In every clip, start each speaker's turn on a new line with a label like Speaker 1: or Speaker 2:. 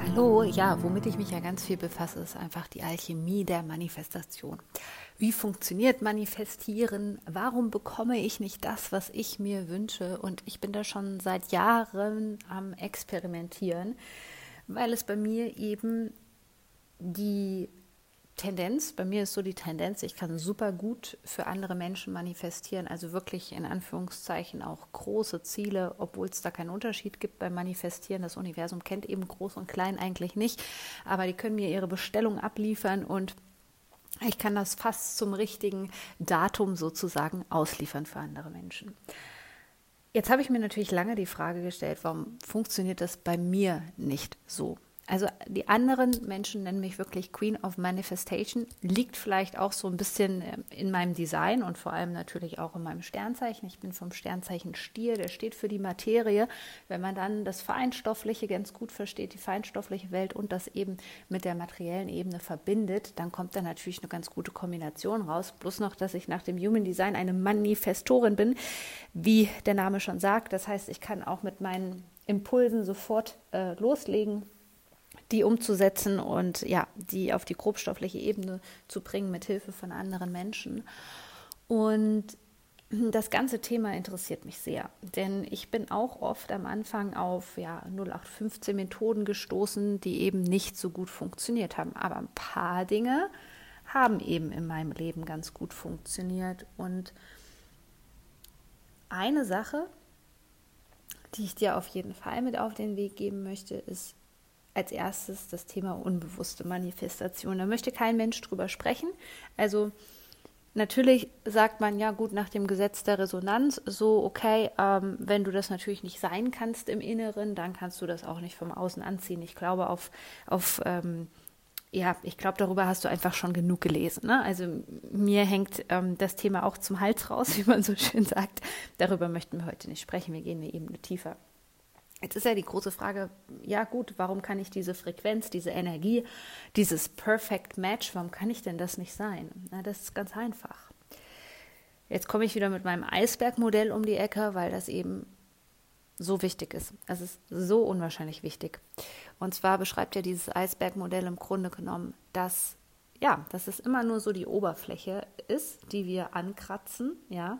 Speaker 1: Hallo, ja, womit ich mich ja ganz viel befasse, ist einfach die Alchemie der Manifestation. Wie funktioniert Manifestieren? Warum bekomme ich nicht das, was ich mir wünsche? Und ich bin da schon seit Jahren am Experimentieren, weil es bei mir eben die Tendenz, bei mir ist so die Tendenz, ich kann super gut für andere Menschen manifestieren, also wirklich in Anführungszeichen auch große Ziele, obwohl es da keinen Unterschied gibt beim Manifestieren. Das Universum kennt eben groß und klein eigentlich nicht, aber die können mir ihre Bestellung abliefern und ich kann das fast zum richtigen Datum sozusagen ausliefern für andere Menschen. Jetzt habe ich mir natürlich lange die Frage gestellt, warum funktioniert das bei mir nicht so? Also die anderen Menschen nennen mich wirklich Queen of Manifestation. Liegt vielleicht auch so ein bisschen ähm, in meinem Design und vor allem natürlich auch in meinem Sternzeichen. Ich bin vom Sternzeichen Stier, der steht für die Materie. Wenn man dann das Feinstoffliche ganz gut versteht, die feinstoffliche Welt und das eben mit der materiellen Ebene verbindet, dann kommt da natürlich eine ganz gute Kombination raus. Bloß noch, dass ich nach dem Human Design eine Manifestorin bin, wie der Name schon sagt. Das heißt, ich kann auch mit meinen Impulsen sofort äh, loslegen, die umzusetzen und ja, die auf die grobstoffliche Ebene zu bringen mit Hilfe von anderen Menschen. Und das ganze Thema interessiert mich sehr, denn ich bin auch oft am Anfang auf ja, 0815 Methoden gestoßen, die eben nicht so gut funktioniert haben. Aber ein paar Dinge haben eben in meinem Leben ganz gut funktioniert. Und eine Sache, die ich dir auf jeden Fall mit auf den Weg geben möchte, ist als erstes das Thema unbewusste Manifestation. Da möchte kein Mensch drüber sprechen. Also natürlich sagt man ja gut nach dem Gesetz der Resonanz so, okay, ähm, wenn du das natürlich nicht sein kannst im Inneren, dann kannst du das auch nicht vom Außen anziehen. Ich glaube auf, auf ähm, ja, ich glaube, darüber hast du einfach schon genug gelesen. Ne? Also mir hängt ähm, das Thema auch zum Hals raus, wie man so schön sagt. Darüber möchten wir heute nicht sprechen. Wir gehen eine Ebene tiefer. Jetzt ist ja die große Frage, ja gut, warum kann ich diese Frequenz, diese Energie, dieses Perfect Match, warum kann ich denn das nicht sein? Na, das ist ganz einfach. Jetzt komme ich wieder mit meinem Eisbergmodell um die Ecke, weil das eben so wichtig ist. Es ist so unwahrscheinlich wichtig. Und zwar beschreibt ja dieses Eisbergmodell im Grunde genommen, dass ja, dass es immer nur so die Oberfläche ist, die wir ankratzen, ja,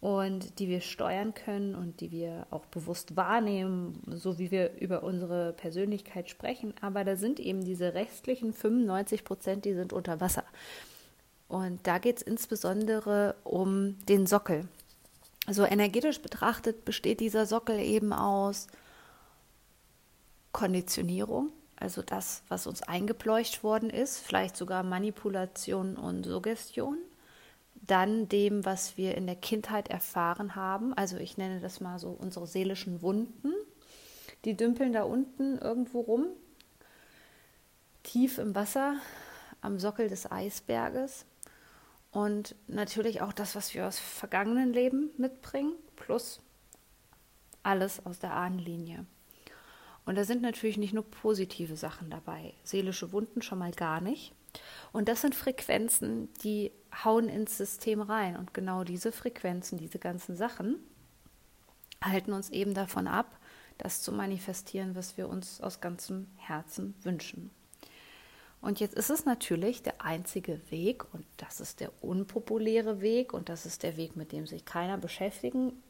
Speaker 1: und die wir steuern können und die wir auch bewusst wahrnehmen, so wie wir über unsere Persönlichkeit sprechen. Aber da sind eben diese restlichen 95 Prozent, die sind unter Wasser. Und da geht es insbesondere um den Sockel. Also energetisch betrachtet besteht dieser Sockel eben aus Konditionierung, also das, was uns eingepleucht worden ist, vielleicht sogar Manipulation und Suggestion dann dem, was wir in der Kindheit erfahren haben. Also ich nenne das mal so unsere seelischen Wunden. Die dümpeln da unten irgendwo rum, tief im Wasser, am Sockel des Eisberges. Und natürlich auch das, was wir aus vergangenen Leben mitbringen, plus alles aus der Ahnenlinie. Und da sind natürlich nicht nur positive Sachen dabei, seelische Wunden schon mal gar nicht. Und das sind Frequenzen, die hauen ins System rein. Und genau diese Frequenzen, diese ganzen Sachen, halten uns eben davon ab, das zu manifestieren, was wir uns aus ganzem Herzen wünschen. Und jetzt ist es natürlich der einzige Weg, und das ist der unpopuläre Weg, und das ist der Weg, mit dem sich keiner beschäftigen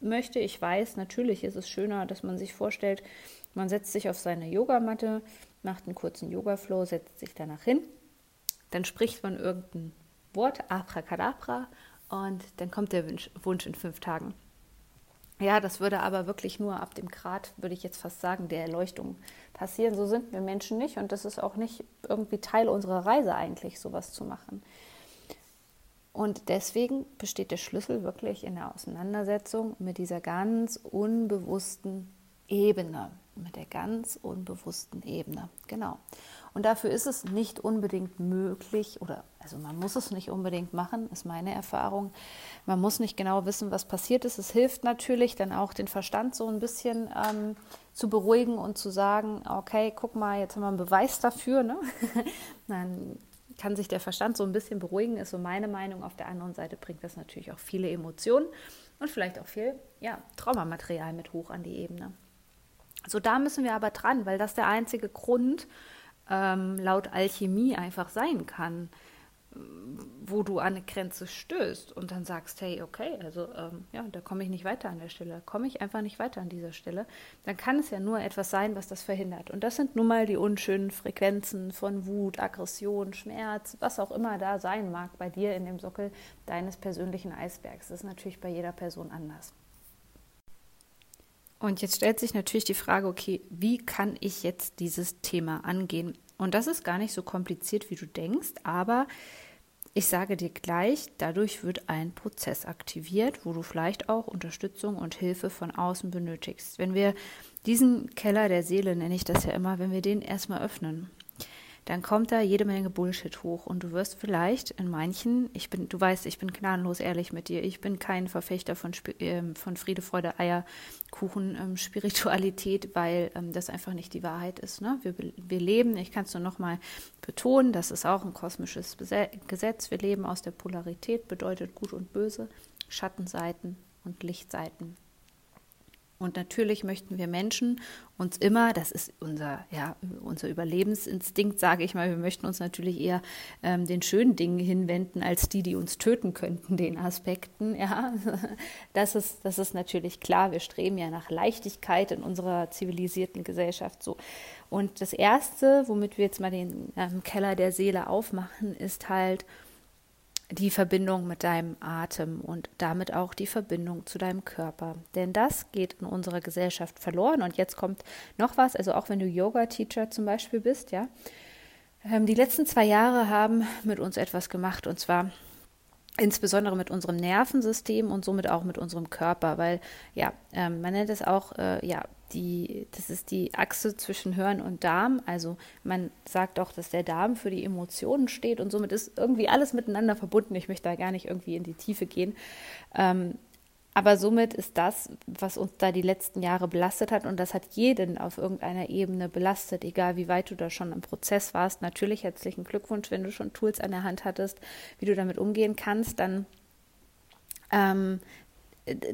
Speaker 1: möchte. Ich weiß, natürlich ist es schöner, dass man sich vorstellt, man setzt sich auf seine Yogamatte, macht einen kurzen Yoga-Flow, setzt sich danach hin, dann spricht man irgendein Wort, Abracadabra, und dann kommt der Wunsch, in fünf Tagen. Ja, das würde aber wirklich nur ab dem Grad, würde ich jetzt fast sagen, der Erleuchtung passieren. So sind wir Menschen nicht und das ist auch nicht irgendwie Teil unserer Reise eigentlich, sowas zu machen. Und deswegen besteht der Schlüssel wirklich in der Auseinandersetzung mit dieser ganz unbewussten Ebene, mit der ganz unbewussten Ebene. Genau. Und dafür ist es nicht unbedingt möglich oder also man muss es nicht unbedingt machen, ist meine Erfahrung. Man muss nicht genau wissen, was passiert ist. Es hilft natürlich dann auch den Verstand so ein bisschen ähm, zu beruhigen und zu sagen, okay, guck mal, jetzt haben wir einen Beweis dafür. Ne? dann kann sich der Verstand so ein bisschen beruhigen, ist so meine Meinung. Auf der anderen Seite bringt das natürlich auch viele Emotionen und vielleicht auch viel ja, Traumamaterial mit hoch an die Ebene. So, da müssen wir aber dran, weil das der einzige Grund ähm, laut Alchemie einfach sein kann, wo du an eine Grenze stößt und dann sagst, hey, okay, also ähm, ja, da komme ich nicht weiter an der Stelle, komme ich einfach nicht weiter an dieser Stelle, dann kann es ja nur etwas sein, was das verhindert. Und das sind nun mal die unschönen Frequenzen von Wut, Aggression, Schmerz, was auch immer da sein mag bei dir in dem Sockel deines persönlichen Eisbergs. Das ist natürlich bei jeder Person anders. Und jetzt stellt sich natürlich die Frage, okay, wie kann ich jetzt dieses Thema angehen? Und das ist gar nicht so kompliziert, wie du denkst, aber ich sage dir gleich, dadurch wird ein Prozess aktiviert, wo du vielleicht auch Unterstützung und Hilfe von außen benötigst. Wenn wir diesen Keller der Seele, nenne ich das ja immer, wenn wir den erstmal öffnen, dann kommt da jede Menge Bullshit hoch und du wirst vielleicht in manchen, ich bin, du weißt, ich bin gnadenlos ehrlich mit dir, ich bin kein Verfechter von, äh, von Friede, Freude, Eierkuchen, ähm, Spiritualität, weil ähm, das einfach nicht die Wahrheit ist. Ne? Wir, wir leben, ich kann es nur nochmal betonen, das ist auch ein kosmisches Gesetz, wir leben aus der Polarität, bedeutet gut und böse, Schattenseiten und Lichtseiten. Und natürlich möchten wir Menschen uns immer, das ist unser, ja, unser Überlebensinstinkt, sage ich mal, wir möchten uns natürlich eher ähm, den schönen Dingen hinwenden, als die, die uns töten könnten, den Aspekten. Ja, das ist, das ist natürlich klar. Wir streben ja nach Leichtigkeit in unserer zivilisierten Gesellschaft so. Und das Erste, womit wir jetzt mal den ähm, Keller der Seele aufmachen, ist halt, die Verbindung mit deinem Atem und damit auch die Verbindung zu deinem Körper. Denn das geht in unserer Gesellschaft verloren. Und jetzt kommt noch was, also auch wenn du Yoga-Teacher zum Beispiel bist, ja. Ähm, die letzten zwei Jahre haben mit uns etwas gemacht und zwar insbesondere mit unserem Nervensystem und somit auch mit unserem Körper, weil ja, ähm, man nennt es auch äh, ja die, das ist die Achse zwischen Hirn und Darm. Also man sagt auch, dass der Darm für die Emotionen steht und somit ist irgendwie alles miteinander verbunden. Ich möchte da gar nicht irgendwie in die Tiefe gehen. Ähm, aber somit ist das, was uns da die letzten Jahre belastet hat, und das hat jeden auf irgendeiner Ebene belastet, egal wie weit du da schon im Prozess warst. Natürlich herzlichen Glückwunsch, wenn du schon Tools an der Hand hattest, wie du damit umgehen kannst, dann ähm,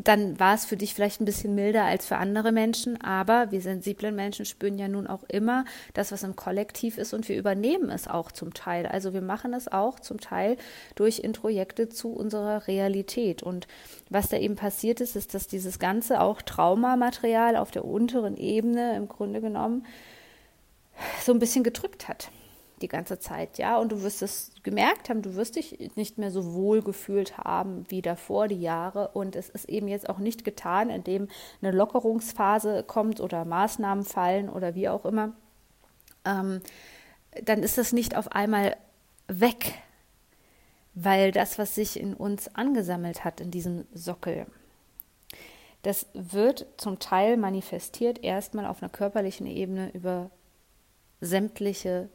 Speaker 1: dann war es für dich vielleicht ein bisschen milder als für andere Menschen, aber wir sensiblen Menschen spüren ja nun auch immer das, was im Kollektiv ist und wir übernehmen es auch zum Teil. Also wir machen es auch zum Teil durch Introjekte zu unserer Realität. Und was da eben passiert ist, ist, dass dieses ganze auch Traumamaterial auf der unteren Ebene im Grunde genommen so ein bisschen gedrückt hat die ganze Zeit, ja. Und du wirst es gemerkt haben, du wirst dich nicht mehr so wohl gefühlt haben wie davor die Jahre. Und es ist eben jetzt auch nicht getan, indem eine Lockerungsphase kommt oder Maßnahmen fallen oder wie auch immer. Ähm, dann ist das nicht auf einmal weg, weil das, was sich in uns angesammelt hat, in diesem Sockel, das wird zum Teil manifestiert erstmal auf einer körperlichen Ebene über sämtliche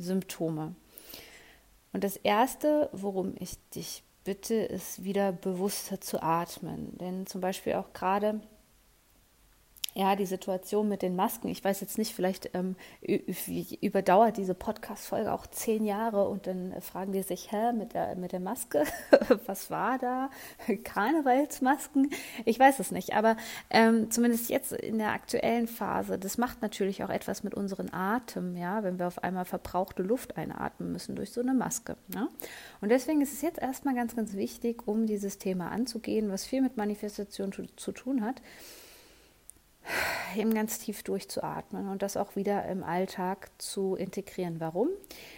Speaker 1: Symptome. Und das Erste, worum ich dich bitte, ist wieder bewusster zu atmen. Denn zum Beispiel auch gerade ja, die Situation mit den Masken. Ich weiß jetzt nicht, vielleicht ähm, überdauert diese Podcast-Folge auch zehn Jahre und dann fragen die sich, hä, mit der, mit der Maske, was war da? Karnevalsmasken? Ich weiß es nicht, aber ähm, zumindest jetzt in der aktuellen Phase, das macht natürlich auch etwas mit unserem Atem, ja, wenn wir auf einmal verbrauchte Luft einatmen müssen durch so eine Maske. Ja? Und deswegen ist es jetzt erstmal ganz, ganz wichtig, um dieses Thema anzugehen, was viel mit Manifestation zu, zu tun hat eben ganz tief durchzuatmen und das auch wieder im Alltag zu integrieren. Warum?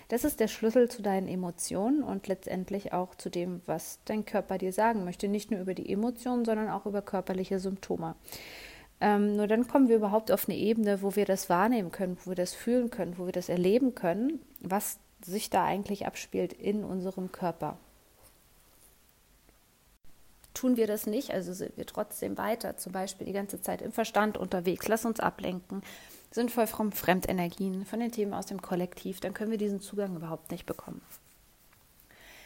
Speaker 1: Das ist der Schlüssel zu deinen Emotionen und letztendlich auch zu dem, was dein Körper dir sagen möchte. Nicht nur über die Emotionen, sondern auch über körperliche Symptome. Ähm, nur dann kommen wir überhaupt auf eine Ebene, wo wir das wahrnehmen können, wo wir das fühlen können, wo wir das erleben können, was sich da eigentlich abspielt in unserem Körper. Tun wir das nicht, also sind wir trotzdem weiter, zum Beispiel die ganze Zeit im Verstand unterwegs, lass uns ablenken, sind voll von Fremdenergien, von den Themen aus dem Kollektiv, dann können wir diesen Zugang überhaupt nicht bekommen.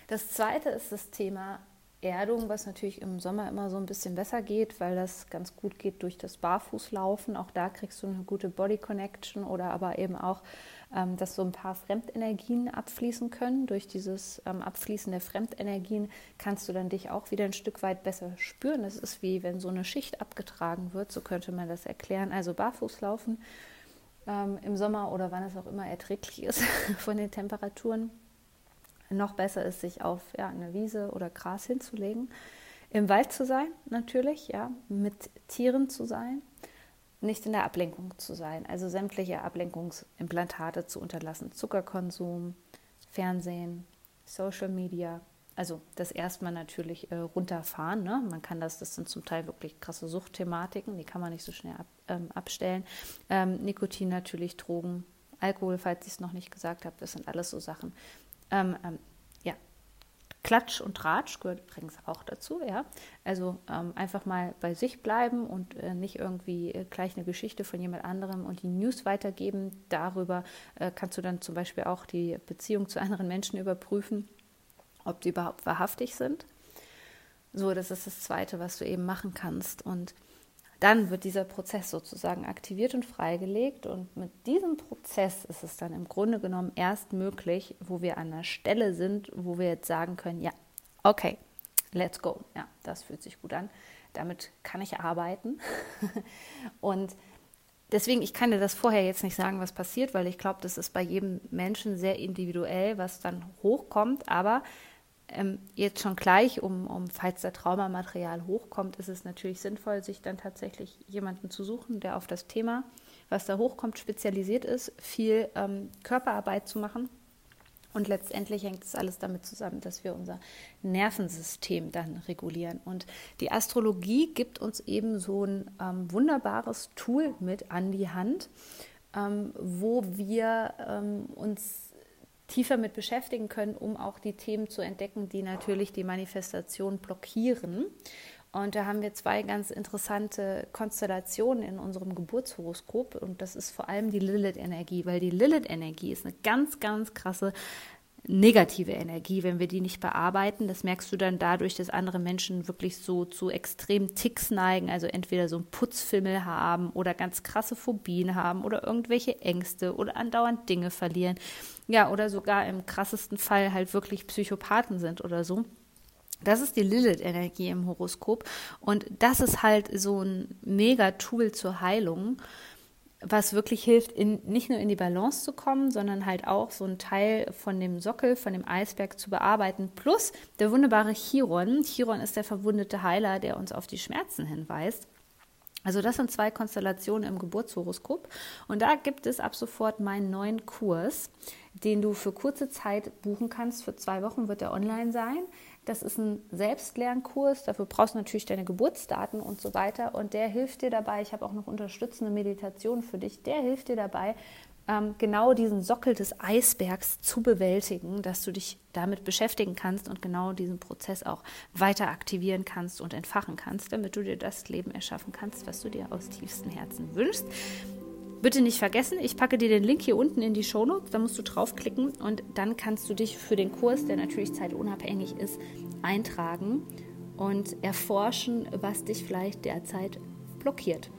Speaker 1: Das zweite ist das Thema Erdung, was natürlich im Sommer immer so ein bisschen besser geht, weil das ganz gut geht durch das Barfußlaufen. Auch da kriegst du eine gute Body Connection oder aber eben auch, ähm, dass so ein paar Fremdenergien abfließen können. Durch dieses ähm, Abfließen der Fremdenergien kannst du dann dich auch wieder ein Stück weit besser spüren. Das ist wie wenn so eine Schicht abgetragen wird, so könnte man das erklären. Also Barfußlaufen ähm, im Sommer oder wann es auch immer erträglich ist von den Temperaturen noch besser ist, sich auf ja, eine Wiese oder Gras hinzulegen. Im Wald zu sein, natürlich, ja, mit Tieren zu sein, nicht in der Ablenkung zu sein, also sämtliche Ablenkungsimplantate zu unterlassen. Zuckerkonsum, Fernsehen, Social Media, also das erstmal natürlich äh, runterfahren. Ne? Man kann das, das sind zum Teil wirklich krasse Suchtthematiken, die kann man nicht so schnell ab, ähm, abstellen. Ähm, Nikotin natürlich, Drogen, Alkohol, falls ich es noch nicht gesagt habe, das sind alles so Sachen, ähm, ähm, ja, Klatsch und Tratsch gehört übrigens auch dazu, ja. Also ähm, einfach mal bei sich bleiben und äh, nicht irgendwie äh, gleich eine Geschichte von jemand anderem und die News weitergeben. Darüber äh, kannst du dann zum Beispiel auch die Beziehung zu anderen Menschen überprüfen, ob die überhaupt wahrhaftig sind. So, das ist das Zweite, was du eben machen kannst. Und dann wird dieser Prozess sozusagen aktiviert und freigelegt. Und mit diesem Prozess ist es dann im Grunde genommen erst möglich, wo wir an der Stelle sind, wo wir jetzt sagen können, ja, okay, let's go. Ja, das fühlt sich gut an. Damit kann ich arbeiten. und deswegen, ich kann dir das vorher jetzt nicht sagen, was passiert, weil ich glaube, das ist bei jedem Menschen sehr individuell, was dann hochkommt. Aber ähm, jetzt schon gleich, um, um, falls der Traumamaterial hochkommt, ist es natürlich sinnvoll, sich dann tatsächlich jemanden zu suchen, der auf das Thema, was da hochkommt, spezialisiert ist, viel ähm, Körperarbeit zu machen. Und letztendlich hängt es alles damit zusammen, dass wir unser Nervensystem dann regulieren. Und die Astrologie gibt uns eben so ein ähm, wunderbares Tool mit an die Hand, ähm, wo wir ähm, uns tiefer mit beschäftigen können, um auch die Themen zu entdecken, die natürlich die Manifestation blockieren. Und da haben wir zwei ganz interessante Konstellationen in unserem Geburtshoroskop. Und das ist vor allem die Lilith-Energie, weil die Lilith-Energie ist eine ganz, ganz krasse negative Energie, wenn wir die nicht bearbeiten. Das merkst du dann dadurch, dass andere Menschen wirklich so zu extremen Ticks neigen, also entweder so einen Putzfimmel haben oder ganz krasse Phobien haben oder irgendwelche Ängste oder andauernd Dinge verlieren. Ja, oder sogar im krassesten Fall halt wirklich Psychopathen sind oder so. Das ist die Lilith-Energie im Horoskop und das ist halt so ein mega Tool zur Heilung was wirklich hilft, in, nicht nur in die Balance zu kommen, sondern halt auch so einen Teil von dem Sockel, von dem Eisberg zu bearbeiten. Plus der wunderbare Chiron. Chiron ist der verwundete Heiler, der uns auf die Schmerzen hinweist. Also das sind zwei Konstellationen im Geburtshoroskop. Und da gibt es ab sofort meinen neuen Kurs, den du für kurze Zeit buchen kannst. Für zwei Wochen wird er online sein. Das ist ein Selbstlernkurs. Dafür brauchst du natürlich deine Geburtsdaten und so weiter. Und der hilft dir dabei. Ich habe auch noch unterstützende Meditationen für dich. Der hilft dir dabei, genau diesen Sockel des Eisbergs zu bewältigen, dass du dich damit beschäftigen kannst und genau diesen Prozess auch weiter aktivieren kannst und entfachen kannst, damit du dir das Leben erschaffen kannst, was du dir aus tiefstem Herzen wünschst. Bitte nicht vergessen, ich packe dir den Link hier unten in die Shownotes, da musst du draufklicken und dann kannst du dich für den Kurs, der natürlich zeitunabhängig ist, eintragen und erforschen, was dich vielleicht derzeit blockiert.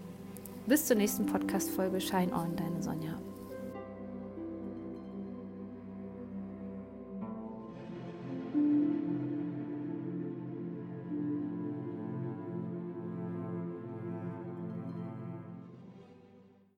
Speaker 1: Bis zur nächsten Podcast-Folge Shine On, deine Sonja.